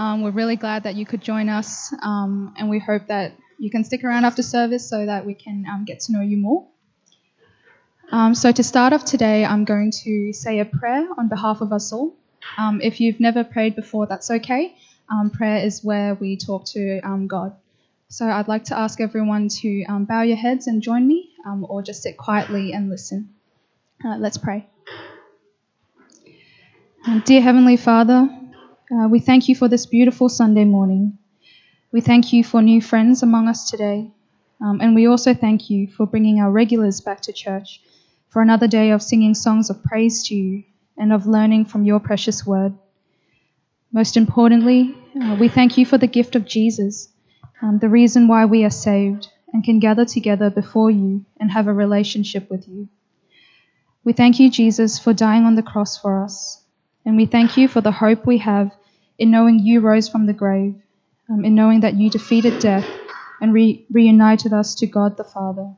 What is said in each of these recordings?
Um, we're really glad that you could join us, um, and we hope that you can stick around after service so that we can um, get to know you more. Um, so, to start off today, I'm going to say a prayer on behalf of us all. Um, if you've never prayed before, that's okay. Um, prayer is where we talk to God. So, I'd like to ask everyone to bow your heads and join me, or just sit quietly and listen. Uh, let's pray. Dear Heavenly Father, uh, we thank you for this beautiful Sunday morning. We thank you for new friends among us today. Um, and we also thank you for bringing our regulars back to church for another day of singing songs of praise to you and of learning from your precious word. Most importantly, uh, we thank you for the gift of Jesus, um, the reason why we are saved and can gather together before you and have a relationship with you. We thank you, Jesus, for dying on the cross for us and we thank you for the hope we have in knowing you rose from the grave, um, in knowing that you defeated death and re- reunited us to God the Father.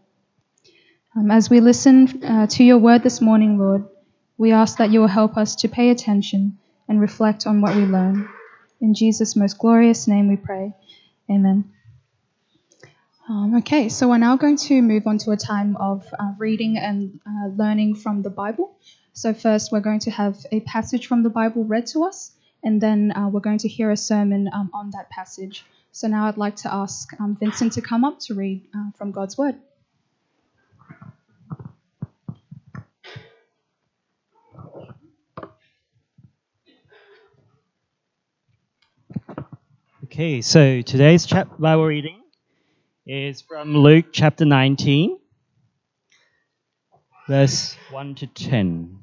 Um, as we listen uh, to your word this morning, Lord, we ask that you will help us to pay attention and reflect on what we learn. In Jesus' most glorious name we pray. Amen. Um, okay, so we're now going to move on to a time of uh, reading and uh, learning from the Bible. So, first, we're going to have a passage from the Bible read to us, and then uh, we're going to hear a sermon um, on that passage. So, now I'd like to ask um, Vincent to come up to read uh, from God's Word. Okay, so today's chap- Bible reading is from Luke chapter 19, verse 1 to 10.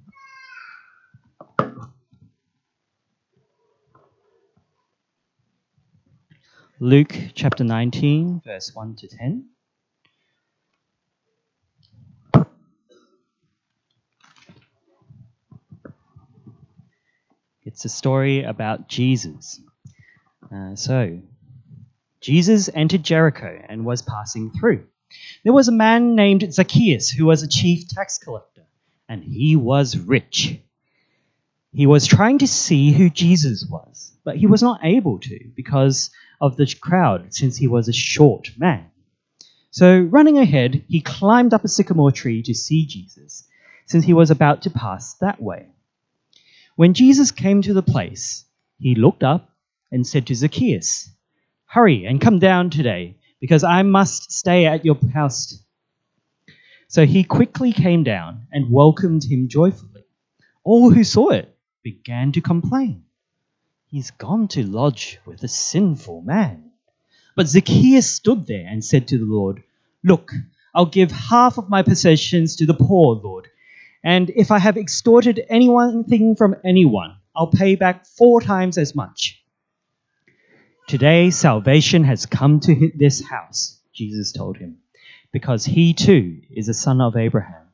Luke chapter 19, verse 1 to 10. It's a story about Jesus. Uh, so, Jesus entered Jericho and was passing through. There was a man named Zacchaeus who was a chief tax collector, and he was rich. He was trying to see who Jesus was, but he was not able to because of the crowd, since he was a short man. So, running ahead, he climbed up a sycamore tree to see Jesus, since he was about to pass that way. When Jesus came to the place, he looked up and said to Zacchaeus, Hurry and come down today, because I must stay at your house. So he quickly came down and welcomed him joyfully. All who saw it began to complain. He's gone to lodge with a sinful man. But Zacchaeus stood there and said to the Lord, Look, I'll give half of my possessions to the poor, Lord. And if I have extorted anything from anyone, I'll pay back four times as much. Today, salvation has come to this house, Jesus told him, because he too is a son of Abraham.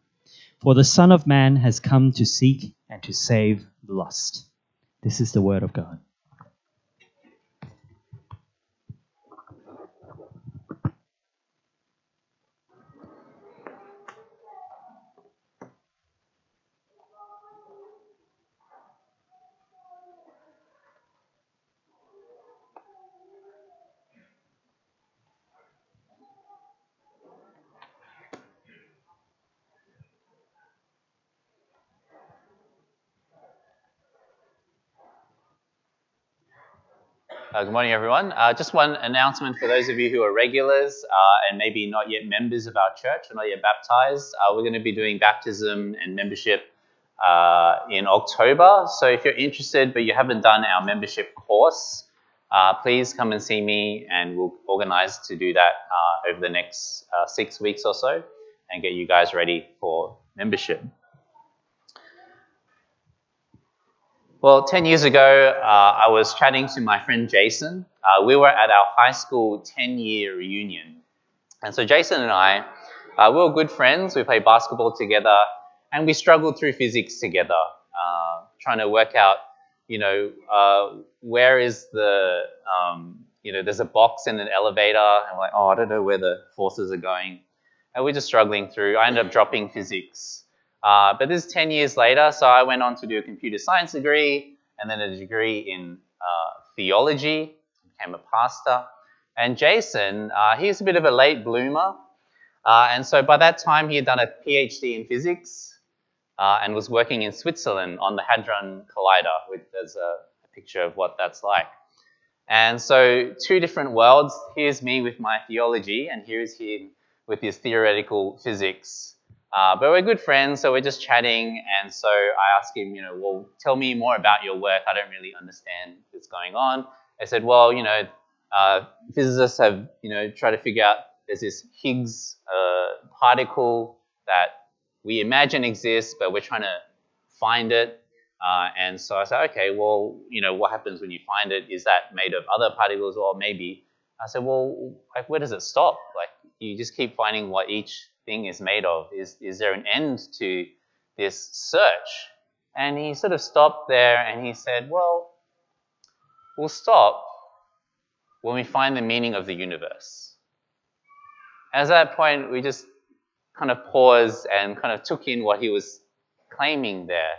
For the Son of Man has come to seek and to save the lost. This is the word of God. Uh, good morning, everyone. Uh, just one announcement for those of you who are regulars uh, and maybe not yet members of our church or not yet baptized. Uh, we're going to be doing baptism and membership uh, in October. So if you're interested but you haven't done our membership course, please come and see me and we'll organize to do that over the next six weeks or so and get you guys ready for membership. Well, 10 years ago, uh, I was chatting to my friend Jason. Uh, we were at our high school 10 year reunion. And so Jason and I, uh, we were good friends. We played basketball together and we struggled through physics together, uh, trying to work out, you know, uh, where is the, um, you know, there's a box in an elevator. And we're like, oh, I don't know where the forces are going. And we're just struggling through. I ended up dropping physics. Uh, but this is 10 years later, so I went on to do a computer science degree and then a degree in uh, theology, became a pastor. And Jason, uh, he's a bit of a late bloomer. Uh, and so by that time, he had done a PhD in physics uh, and was working in Switzerland on the Hadron Collider, which there's a, a picture of what that's like. And so, two different worlds. Here's me with my theology, and here's him with his theoretical physics. Uh, but we're good friends, so we're just chatting. And so I asked him, you know, well, tell me more about your work. I don't really understand what's going on. I said, well, you know, uh, physicists have, you know, tried to figure out there's this Higgs uh, particle that we imagine exists, but we're trying to find it. Uh, and so I said, okay, well, you know, what happens when you find it? Is that made of other particles or maybe? I said, well, like, where does it stop? Like, you just keep finding what each thing is made of. Is, is there an end to this search? And he sort of stopped there and he said, well, we'll stop when we find the meaning of the universe. At that point, we just kind of paused and kind of took in what he was claiming there.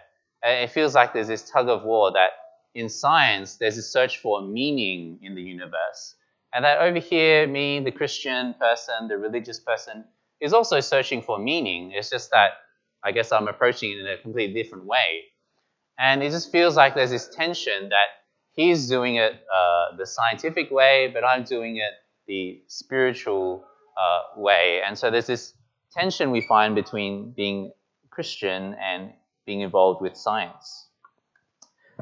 Uh, it feels like there's this tug of war that in science, there's a search for meaning in the universe. And that over here, me, the Christian person, the religious person, is also searching for meaning. It's just that I guess I'm approaching it in a completely different way. And it just feels like there's this tension that he's doing it uh, the scientific way, but I'm doing it the spiritual uh, way. And so there's this tension we find between being Christian and being involved with science.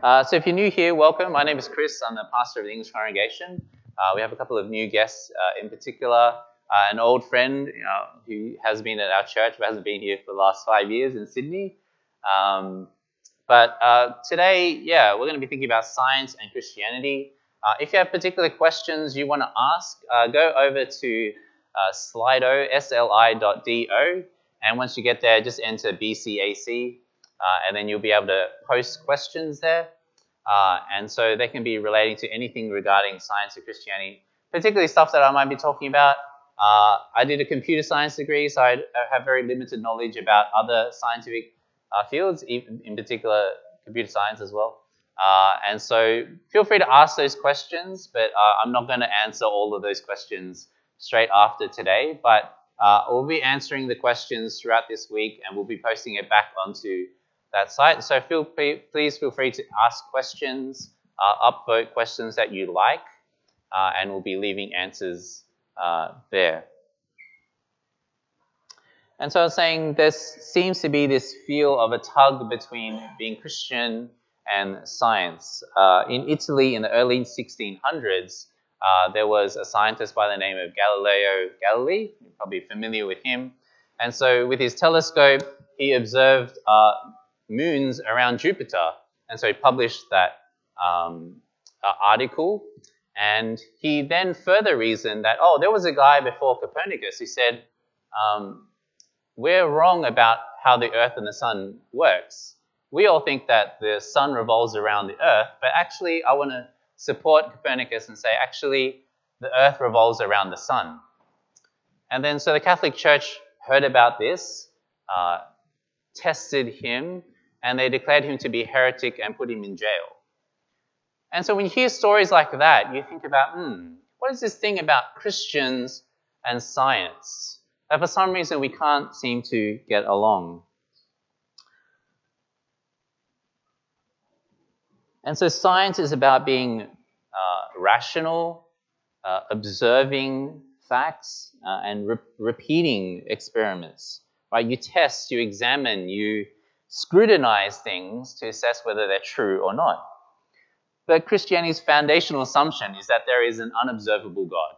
Uh, so if you're new here, welcome. My name is Chris. I'm the pastor of the English congregation. Uh, we have a couple of new guests uh, in particular. Uh, an old friend you know, who has been at our church but hasn't been here for the last five years in Sydney. Um, but uh, today, yeah, we're going to be thinking about science and Christianity. Uh, if you have particular questions you want to ask, go over to Slido, sli.do, and once you get there, just enter BCAC, uh, and then you'll be able to post questions there. Uh, and so they can be relating to anything regarding science or Christianity, particularly stuff that I might be talking about. Uh, I did a computer science degree, so I have very limited knowledge about other scientific uh, fields, in particular computer science as well. Uh, and so feel free to ask those questions, but uh, I'm not going to answer all of those questions straight after today. But we'll be answering the questions throughout this week, and we'll be posting it back onto that site. So feel free, please feel free to ask questions, uh, upvote questions that you like, uh, and we'll be leaving answers uh, there. And so I was saying this seems to be this feel of a tug between being Christian and science. Uh, in Italy in the early 1600s, uh, there was a scientist by the name of Galileo Galilei. You're probably familiar with him. And so with his telescope, he observed uh, moons around Jupiter. And so he published that um, uh, article. And he then further reasoned that, oh, there was a guy before Copernicus who said, um, we're wrong about how the earth and the sun works. We all think that the sun revolves around the earth, but actually, I want to support Copernicus and say, actually, the earth revolves around the sun. And then, so the Catholic Church heard about this, uh, tested him, and they declared him to be heretic and put him in jail. And so when you hear stories like that, you think about, hmm, what is this thing about Christians and science? That for some reason we can't seem to get along. And so science is about being uh, rational, uh, observing facts, uh, and re- repeating experiments. Right? You test, you examine, you scrutinize things to assess whether they're true or not. But Christianity's foundational assumption is that there is an unobservable God.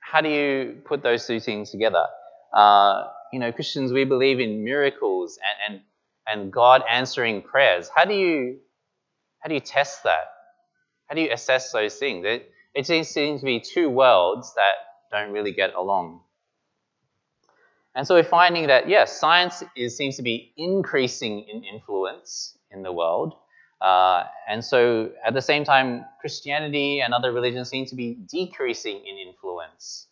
How do you put those two things together? Uh, you know, Christians, we believe in miracles and, and, and God answering prayers. How do you how do you test that? How do you assess those things? It, it seems to be two worlds that don't really get along. And so we're finding that, yes, science is, seems to be increasing in influence in the world. Uh, and so at the same time, Christianity and other religions seem to be decreasing in influence.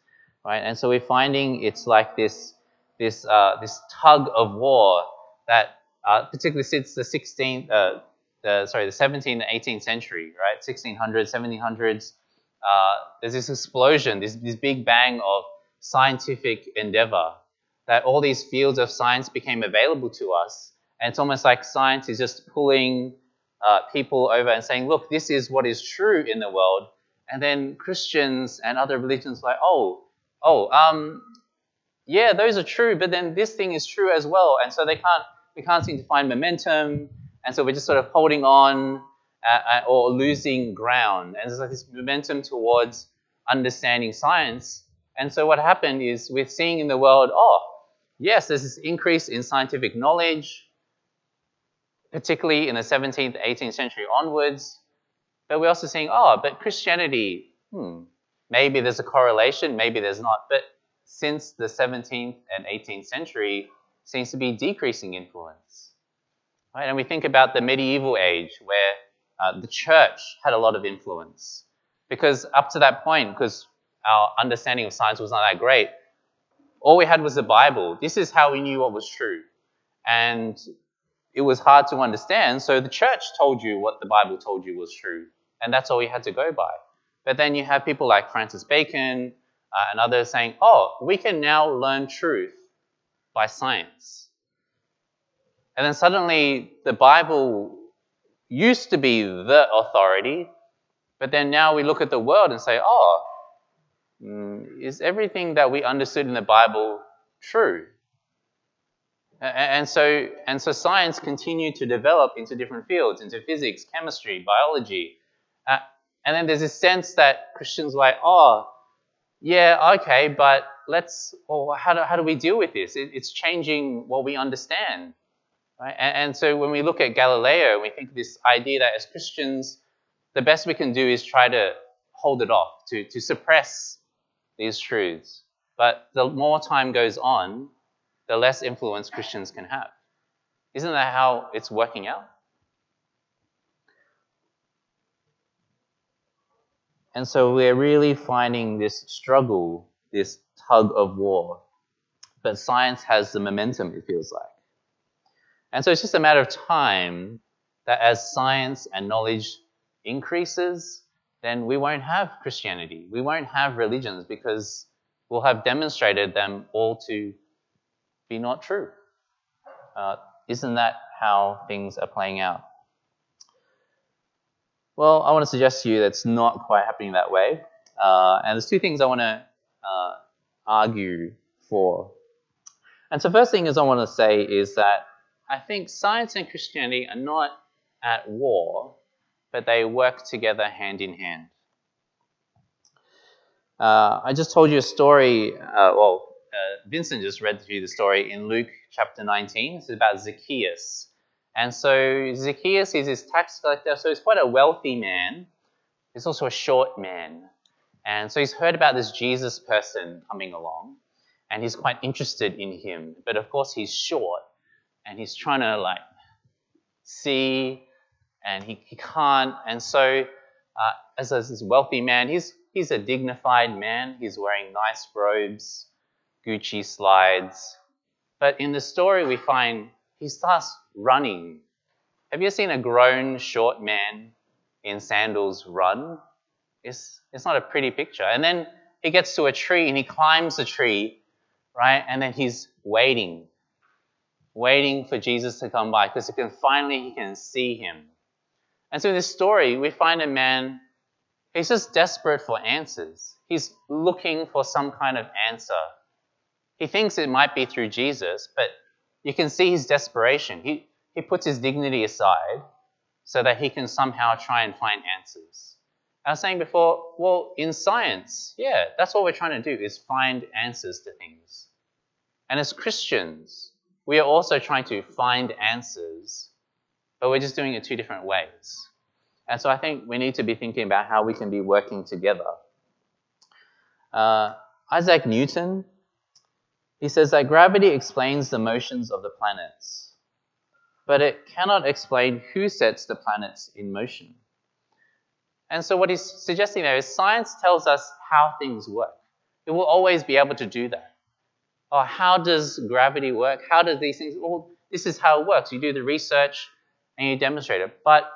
Right? And so we're finding it's like this, this, uh, this tug of war that, uh, particularly since the 16th, uh, the sorry, the 17th and 18th century, right? 1600s, 1700s. Uh, there's this explosion, this, this big bang of scientific endeavor that all these fields of science became available to us. And it's almost like science is just pulling uh, people over and saying, look, this is what is true in the world. And then Christians and other religions like, oh, oh, um, yeah, those are true, but then this thing is true as well. And so they can't, we can't seem to find momentum. And so we're just sort of holding on uh, uh, or losing ground. And there's like this momentum towards understanding science. And so what happened is we're seeing in the world, oh, yes, there's this increase in scientific knowledge, particularly in the 17th, 18th century onwards. But we're also seeing, oh, but Christianity, hmm, maybe there's a correlation, maybe there's not. But since the 17th and 18th century, seems to be decreasing influence. Right? And we think about the medieval age where uh, the church had a lot of influence. Because up to that point, because our understanding of science was not that great, all we had was the Bible. This is how we knew what was true. And it was hard to understand, so the church told you what the Bible told you was true. And that's all you had to go by. But then you have people like Francis Bacon uh, and others saying, oh, we can now learn truth by science. And then suddenly the Bible used to be the authority, but then now we look at the world and say, oh, mm, is everything that we understood in the Bible true? And so, and so science continued to develop into different fields, into physics, chemistry, biology. Uh, and then there's this sense that Christians like, oh, yeah, okay, but let's, well, how do, how do we deal with this? It, it's changing what we understand. Right? And, and, so when we look at Galileo, we think this idea that as Christians, the best we can do is try to hold it off, to, to suppress these truths. But the more time goes on, the less influence Christians can have. Isn't that how it's working out? And so we're really finding this struggle, this tug of war. But science has the momentum, it feels like. And so it's just a matter of time that as science and knowledge increases, then we won't have Christianity. We won't have religions because we'll have demonstrated them all to be not true. Uh, isn't that how things are playing out? Well, I want to suggest to you that's not quite happening that way. Uh, and there's two things I want to uh, argue for. And so, first thing is I want to say is that I think science and Christianity are not at war, but they work together hand in hand. Uh, I just told you a story. Uh, well, uh, Vincent just read to you the story in Luke chapter 19. It's about Zacchaeus. And so Zacchaeus is this tax collector, so he's quite a wealthy man. He's also a short man. And so he's heard about this Jesus person coming along, and he's quite interested in him. But of course, he's short, and he's trying to like see, and he, he can't. And so, uh, as this wealthy man, he's he's a dignified man. He's wearing nice robes, Gucci slides. But in the story, we find he starts running. Have you seen a grown short man in sandals run? It's, it's not a pretty picture. And then he gets to a tree and he climbs the tree, right? And then he's waiting waiting for Jesus to come by because he can finally he can see him. And so in this story, we find a man, he's just desperate for answers. He's looking for some kind of answer. He thinks it might be through Jesus, but you can see his desperation. He, he puts his dignity aside so that he can somehow try and find answers. I was saying before, well, in science, yeah, that's what we're trying to do is find answers to things. And as Christians, we are also trying to find answers, but we're just doing it two different ways. And so I think we need to be thinking about how we can be working together. Uh, Isaac Newton, he says that gravity explains the motions of the planets, but it cannot explain who sets the planets in motion. And so what he's suggesting there is science tells us how things work. It will always be able to do that oh, how does gravity work? How do these things? Well, this is how it works. You do the research and you demonstrate it. But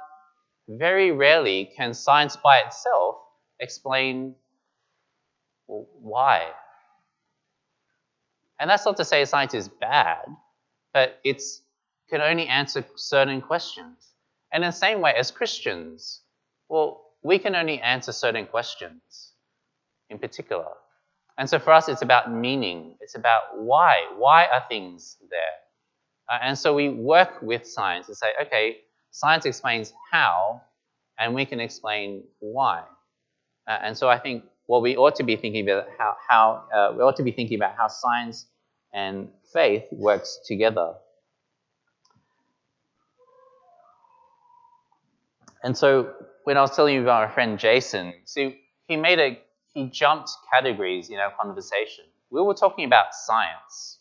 very rarely can science by itself explain why. And that's not to say science is bad, but it can only answer certain questions. And in the same way, as Christians, well, we can only answer certain questions in particular. And so for us, it's about meaning. It's about why. Why are things there? Uh, and so we work with science to say, okay, science explains how, and we can explain why. Uh, and so I think what we ought to be thinking about how, how uh, we ought to be thinking about how science and faith works together. And so when I was telling you about my friend Jason, see, he made a he jumped categories in our conversation. We were talking about science,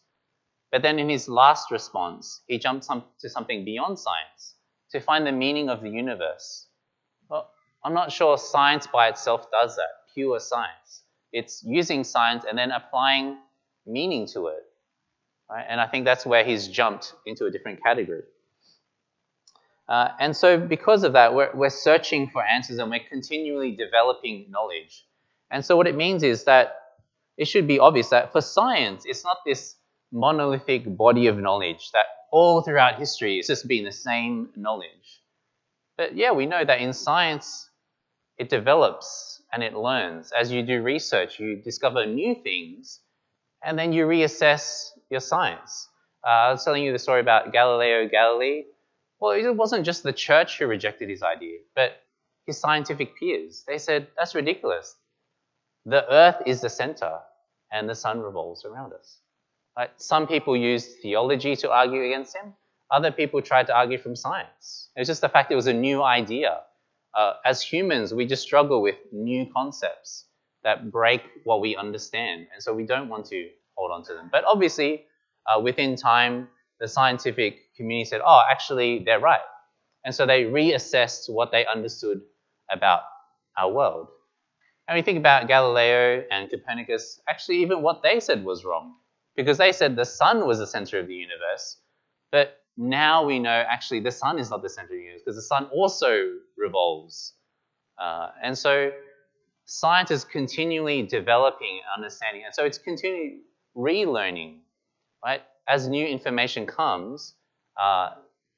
but then in his last response, he jumped some, to something beyond science to find the meaning of the universe. Well, I'm not sure science by itself does that, pure science. It's using science and then applying meaning to it. Right? And I think that's where he's jumped into a different category. Uh, and so, because of that, we're, we're searching for answers and we're continually developing knowledge. And so, what it means is that it should be obvious that for science, it's not this monolithic body of knowledge that all throughout history it's just been the same knowledge. But yeah, we know that in science, it develops and it learns. As you do research, you discover new things, and then you reassess your science. Uh, I was telling you the story about Galileo Galilei. Well, it wasn't just the church who rejected his idea, but his scientific peers. They said, that's ridiculous. The earth is the center, and the sun revolves around us. Right? Some people used theology to argue against him. Other people tried to argue from science. It was just the fact it was a new idea. Uh, as humans, we just struggle with new concepts that break what we understand, and so we don't want to hold on to them. But obviously, uh, within time, the scientific community said, oh, actually, they're right. And so they reassessed what they understood about our world. And we think about Galileo and Copernicus, actually, even what they said was wrong. Because they said the sun was the center of the universe. But now we know actually the sun is not the center of the universe because the sun also revolves. Uh, and so science is continually developing understanding. And so it's continually relearning, right? As new information comes, uh,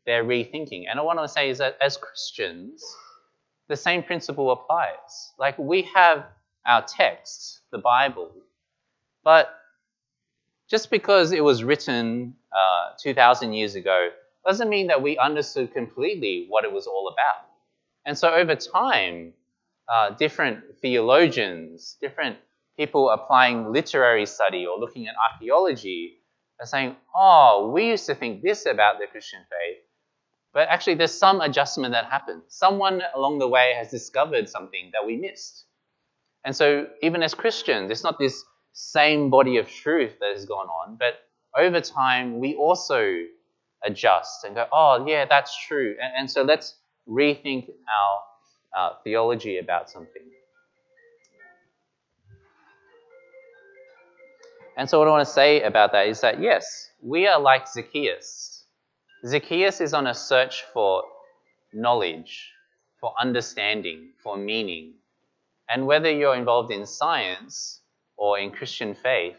they're rethinking. And I want to say is that as Christians, the same principle applies. Like we have our text, the Bible, but just because it was written uh, 2,000 years ago doesn't mean that we understood completely what it was all about. And so over time, uh, different theologians, different people applying literary study or looking at archaeology are saying, oh, we used to think this about the Christian faith, but actually there's some adjustment that happened. Someone along the way has discovered something that we missed. And so even as Christians, it's not this same body of truth that has gone on, but over time we also adjust and go, oh, yeah, that's true. And, and so let's rethink our uh, theology about something. And so, what I want to say about that is that yes, we are like Zacchaeus. Zacchaeus is on a search for knowledge, for understanding, for meaning. And whether you're involved in science or in Christian faith,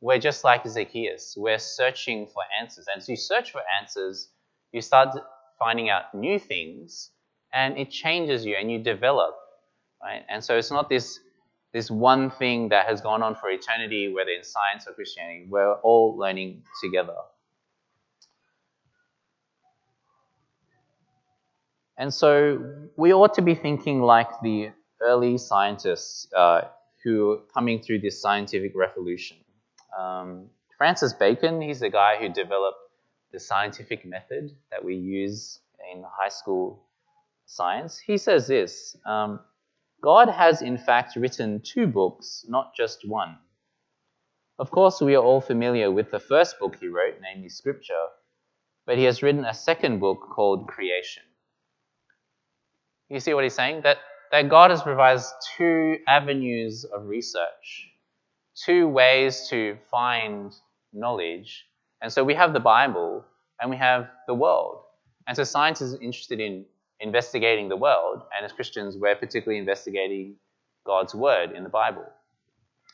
we're just like Zacchaeus. We're searching for answers. And as you search for answers, you start finding out new things and it changes you and you develop. Right? And so it's not this this one thing that has gone on for eternity, whether in science or Christianity. We're all learning together. And so we ought to be thinking like the early scientists uh, who coming through this scientific revolution. Um, Francis Bacon, he's the guy who developed the scientific method that we use in high school science. He says this um, God has in fact written two books, not just one. Of course, we are all familiar with the first book he wrote, namely Scripture, but he has written a second book called Creation. You see what he's saying? That, that God has provided two avenues of research, two ways to find knowledge. And so we have the Bible and we have the world. And so science is interested in investigating the world, and as Christians, we're particularly investigating God's word in the Bible.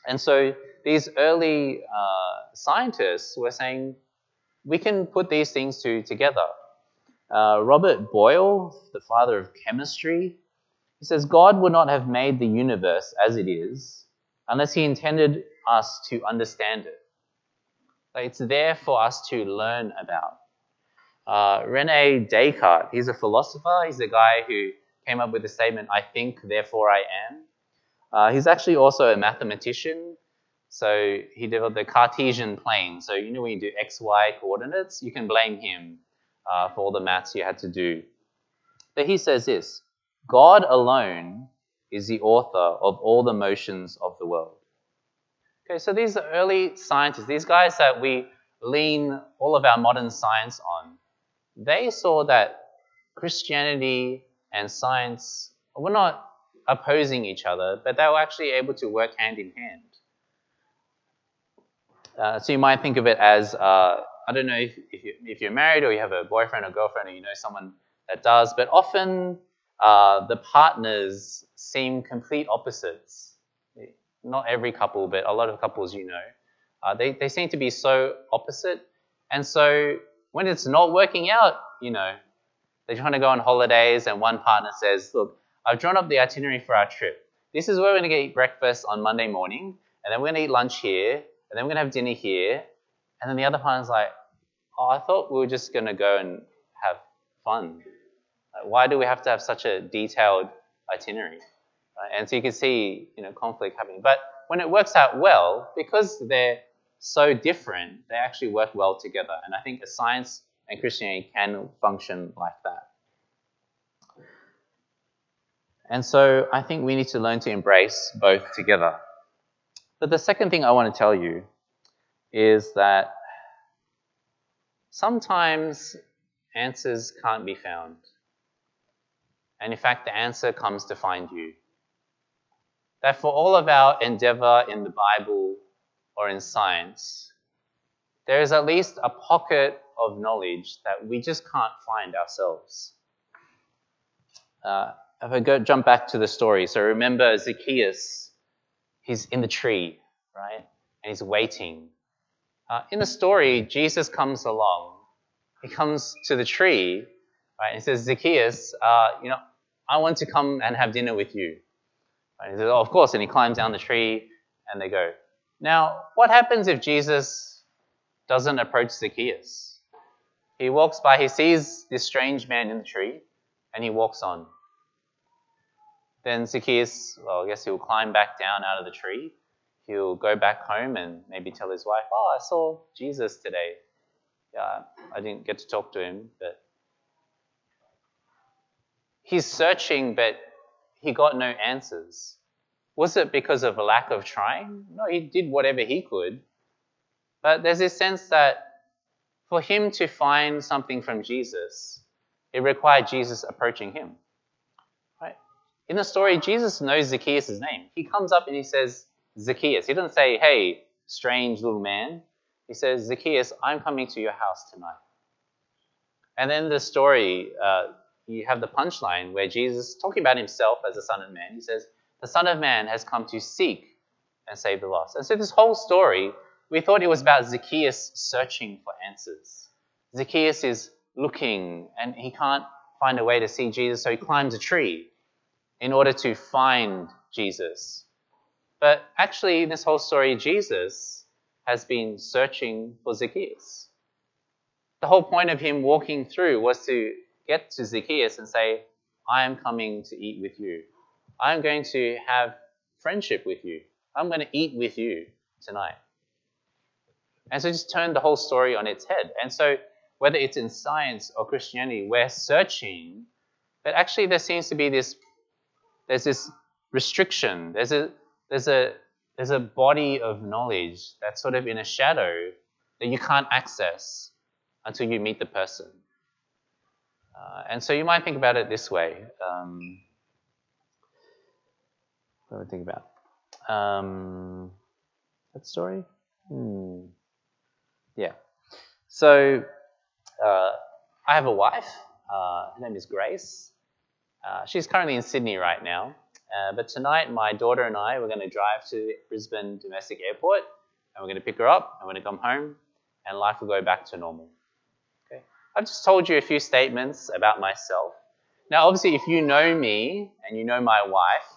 And so these early uh, scientists were saying we can put these things two together. Uh, Robert Boyle, the father of chemistry, he says God would not have made the universe as it is unless he intended us to understand it. It's there for us to learn about. Uh, Rene Descartes, he's a philosopher. He's the guy who came up with the statement, I think, therefore I am. Uh, he's actually also a mathematician. So he developed the Cartesian plane. So you know when you do x, y coordinates, you can blame him uh, for all the maths you had to do. But he says this God alone is the author of all the motions of the world. Okay, so these are early scientists, these guys that we lean all of our modern science on, they saw that Christianity and science were not opposing each other, but they were actually able to work hand in hand. Uh, so you might think of it as uh, I don't know if, if, you, if you're married or you have a boyfriend or girlfriend or you know someone that does, but often uh, the partners seem complete opposites. Not every couple, but a lot of couples you know. Uh, they, they seem to be so opposite. And so when it's not working out, you know, they're trying to go on holidays, and one partner says, Look, I've drawn up the itinerary for our trip. This is where we're going to eat breakfast on Monday morning, and then we're going to eat lunch here, and then we're going to have dinner here. And then the other partner's like, Oh, I thought we were just going to go and have fun. Why do we have to have such a detailed itinerary? And so you can see, you know, conflict happening. But when it works out well, because they're so different, they actually work well together. And I think science and Christianity can function like that. And so I think we need to learn to embrace both together. But the second thing I want to tell you is that sometimes answers can't be found. And in fact, the answer comes to find you. That for all of our endeavor in the Bible or in science, there is at least a pocket of knowledge that we just can't find ourselves. Uh, if I go jump back to the story, so remember Zacchaeus, he's in the tree, right? And he's waiting. Uh, in the story, Jesus comes along. He comes to the tree, right? He says, Zacchaeus, uh, you know, I want to come and have dinner with you. Right? He says, Oh, of course. And he climbs down the tree, and they go. Now, what happens if Jesus doesn't approach Zacchaeus? He walks by, he sees this strange man in the tree, and he walks on. Then Zacchaeus, well, I guess he'll climb back down out of the tree. He'll go back home and maybe tell his wife, Oh, I saw Jesus today. Yeah, I didn't get to talk to him, but he's searching, but he got no answers. Was it because of a lack of trying? No, he did whatever he could. But there's this sense that for him to find something from Jesus, it required Jesus approaching him. Right? In the story, Jesus knows Zacchaeus' name. He comes up and he says, Zacchaeus. He doesn't say, hey, strange little man. He says, Zacchaeus, I'm coming to your house tonight. And then the story, uh, you have the punchline where Jesus, talking about himself as the Son of Man, he says, The Son of Man has come to seek and save the lost. And so this whole story, we thought it was about Zacchaeus searching for answers. Zacchaeus is looking and he can't find a way to see Jesus, so he climbs a tree in order to find Jesus. But actually, in this whole story, Jesus has been searching for Zacchaeus. The whole point of him walking through was to get to Zacchaeus and say, I am coming to eat with you. I'm going to have friendship with you. I'm going to eat with you tonight. And so just turn the whole story on its head. And so whether it's in science or Christianity, we're searching, but actually there seems to be this there's this restriction. There's a there's a there's a body of knowledge that's sort of in a shadow that you can't access until you meet the person. Uh, and so you might think about it this way. Um, what do I think about? Um, that story? Hmm. Yeah. So uh, I have a wife. Uh, her name is Grace. Uh, she's currently in Sydney right now. Uh, but tonight, my daughter and I, we're going to drive to Brisbane Domestic Airport and we're going to pick her up and we're going to come home and life will go back to normal. I've just told you a few statements about myself. Now, obviously, if you know me and you know my wife,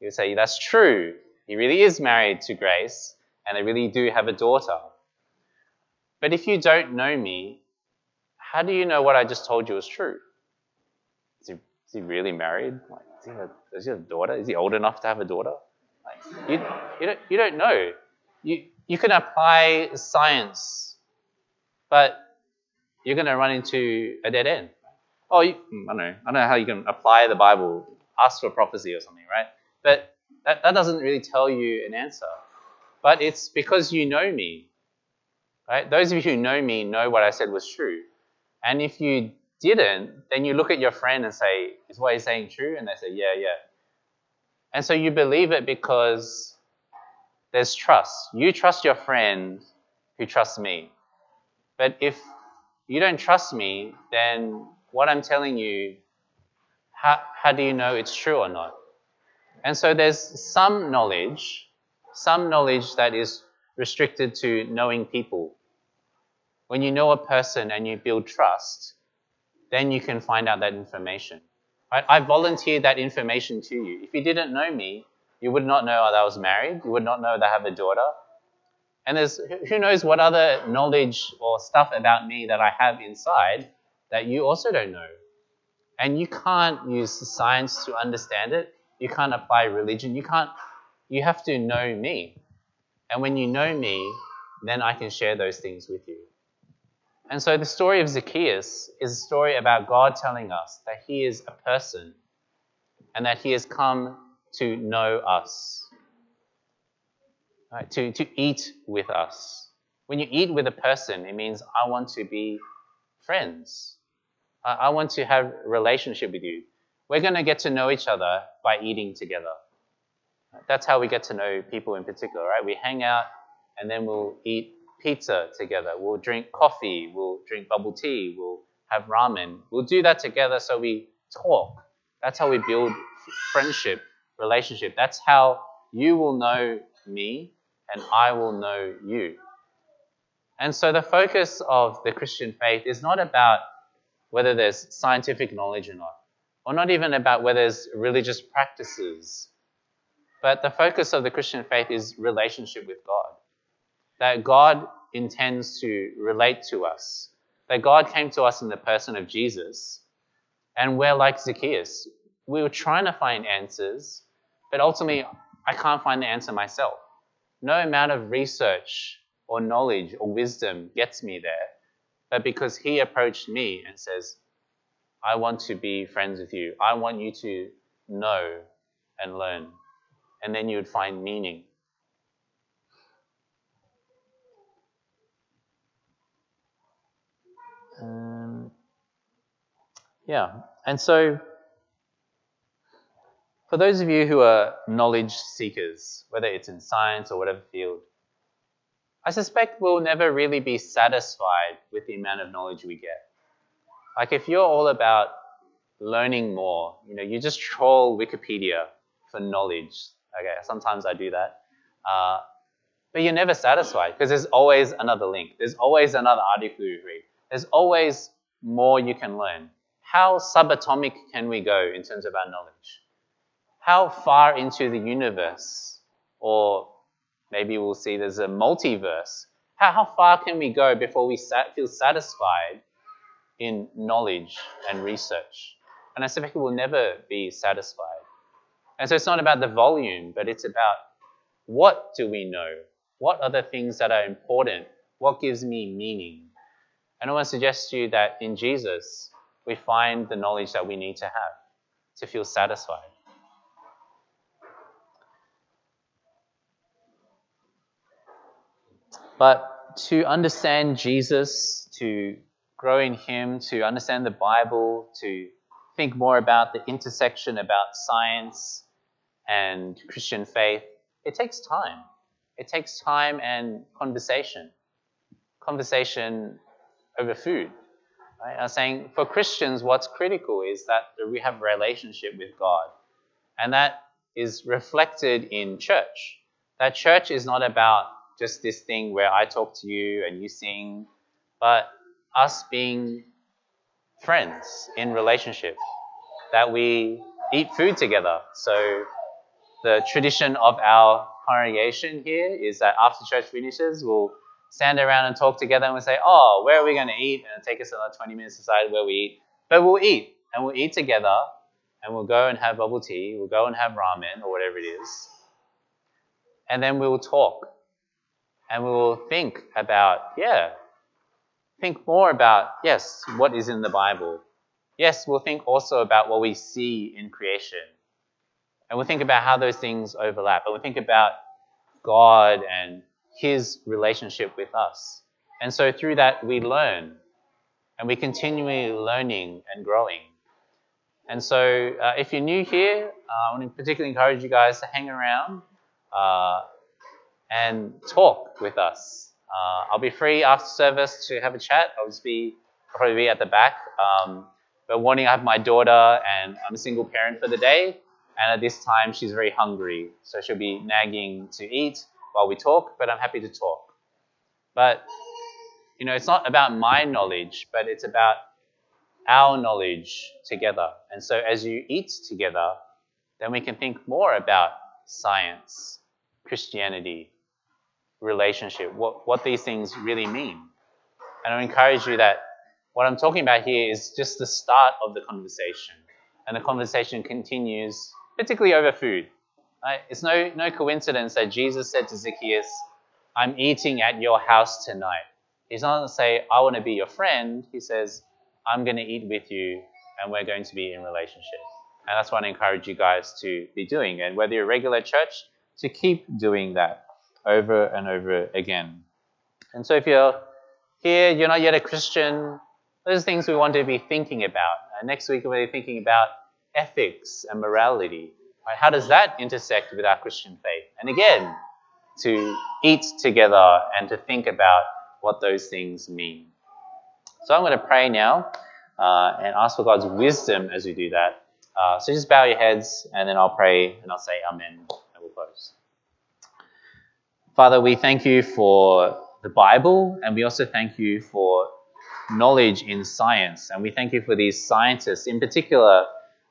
you'll say, that's true. He really is married to Grace and they really do have a daughter. But if you don't know me, how do you know what I just told you is true? Is he, is he really married? Like, does, he does he a daughter? Is he old enough to have a daughter? Like, you, you, don't, you don't know. You, you can apply science, but you're going to run into a dead end. Oh, you, hmm, I don't know. I don't know how you can apply the Bible, ask for prophecy or something, right? But that, that doesn't really tell you an answer. But it's because you know me. Right? Those of you who know me know what I said was true. And if you didn't, then you look at your friend and say, Is what he's saying true? And they say, Yeah, yeah. And so you believe it because there's trust. You trust your friend who trusts me. But if you don't trust me, then what I'm telling you, how, how do you know it's true or not? And so there's some knowledge, some knowledge that is restricted to knowing people. When you know a person and you build trust, then you can find out that information. Right? I volunteered that information to you. If you didn't know me, you would not know that I was married. You would not know that I have a daughter. And there's who knows what other knowledge or stuff about me that I have inside that you also don't know. And you can't use science to understand it. You can't apply religion. You can't you have to know me. And when you know me, then I can share those things with you. And so the story of Zacchaeus is a story about God telling us that he is a person and that he has come to know us, right? to, to eat with us. When you eat with a person, it means I want to be friends. I, I want to have a relationship with you. We're going to get to know each other by eating together. That's how we get to know people in particular, right? We hang out and then we'll eat pizza together. We'll drink coffee. We'll drink bubble tea. We'll have ramen. We'll do that together so we talk. That's how we build friendship, relationship. That's how you will know me and I will know you. And so the focus of the Christian faith is not about whether there's scientific knowledge or not, or not even about whether there's religious practices but the focus of the Christian faith is relationship with God. That God intends to relate to us. That God came to us in the person of Jesus. And we're like Zacchaeus. We were trying to find answers, but ultimately, I can't find the answer myself. No amount of research or knowledge or wisdom gets me there. But because he approached me and says, I want to be friends with you, I want you to know and learn and then you would find meaning. Um, yeah, and so for those of you who are knowledge seekers, whether it's in science or whatever field, I suspect we'll never really be satisfied with the amount of knowledge we get. Like if you're all about learning more, you know, you just troll Wikipedia for knowledge. Okay, sometimes I do that. Uh, but you're never satisfied because there's always another link. There's always another article you read. There's always more you can learn. How subatomic can we go in terms of our knowledge? How far into the universe, or maybe we'll see there's a multiverse, how, how far can we go before we sat, feel satisfied in knowledge and research? And I suspect we'll never be satisfied. And so it's not about the volume, but it's about what do we know? What are the things that are important? What gives me meaning? And I want to suggest to you that in Jesus, we find the knowledge that we need to have to feel satisfied. But to understand Jesus, to grow in Him, to understand the Bible, to think more about the intersection about science and Christian faith, it takes time. It takes time and conversation. Conversation over food. Right? I was saying for Christians, what's critical is that we have a relationship with God. And that is reflected in church. That church is not about just this thing where I talk to you and you sing, but us being friends in relationship, that we eat food together. So the tradition of our congregation here is that after church finishes, we'll stand around and talk together and we'll say, oh, where are we going to eat? And it'll take us another 20 minutes to decide where we eat. But we'll eat and we'll eat together and we'll go and have bubble tea, we'll go and have ramen or whatever it is. And then we will talk and we will think about, yeah, think more about, yes, what is in the Bible. Yes, we'll think also about what we see in creation. And we'll think about how those things overlap. And we'll think about God and his relationship with us. And so through that, we learn and we're continually learning and growing. And so uh, if you're new here, uh, I want to particularly encourage you guys to hang around uh, and talk with us. Uh, I'll be free after service to have a chat. I'll just be probably be at the back. Um, but morning, I have my daughter, and I'm a single parent for the day. And at this time, she's very hungry, so she'll be nagging to eat while we talk, but I'm happy to talk. But, you know, it's not about my knowledge, but it's about our knowledge together. And so as you eat together, then we can think more about science, Christianity, relationship, what, what these things really mean. And I encourage you that what I'm talking about here is just the start of the conversation. And the conversation continues, particularly over food. Right? It's no, no coincidence that Jesus said to Zacchaeus, I'm eating at your house tonight. He's not going to say, I want to be your friend. He says, I'm going to eat with you and we're going to be in relationship. And that's what I encourage you guys to be doing. And whether you're a regular church, to keep doing that over and over again. And so if you're here, you're not yet a Christian, those are things we want to be thinking about. And next week, we'll be thinking about ethics and morality. Right? How does that intersect with our Christian faith? And again, to eat together and to think about what those things mean. So I'm going to pray now uh, and ask for God's wisdom as we do that. Uh, so just bow your heads and then I'll pray and I'll say Amen and we'll close. Father, we thank you for the Bible and we also thank you for knowledge in science. And we thank you for these scientists, in particular,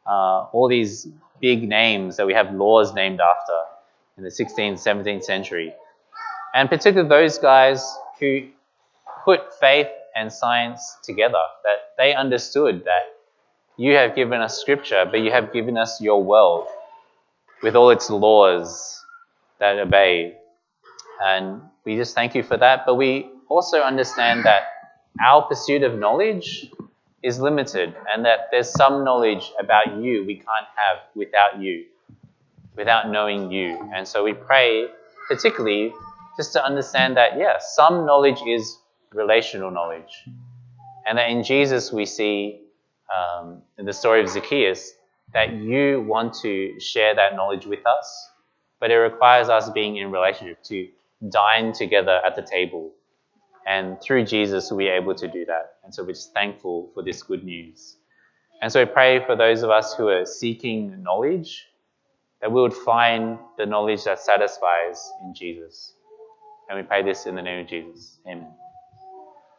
uh, all these big names that we have laws named after in the 16th, 17th century. And particularly those guys who put faith and science together, that they understood that you have given us scripture, but you have given us your world with all its laws that obey. And we just thank you for that. But we also understand that our pursuit of knowledge is limited and that there's some knowledge about you we can't have without you, without knowing you. And so we pray, particularly, just to understand that, yeah, some knowledge is relational knowledge. And that in Jesus we see, um, in the story of Zacchaeus, that you want to share that knowledge with us, but it requires us being in relationship to dine together at the table and through Jesus, we're able to do that. And so we're just thankful for this good news. And so we pray for those of us who are seeking knowledge, that we would find the knowledge that satisfies in Jesus. And we pray this in the name of Jesus. Amen.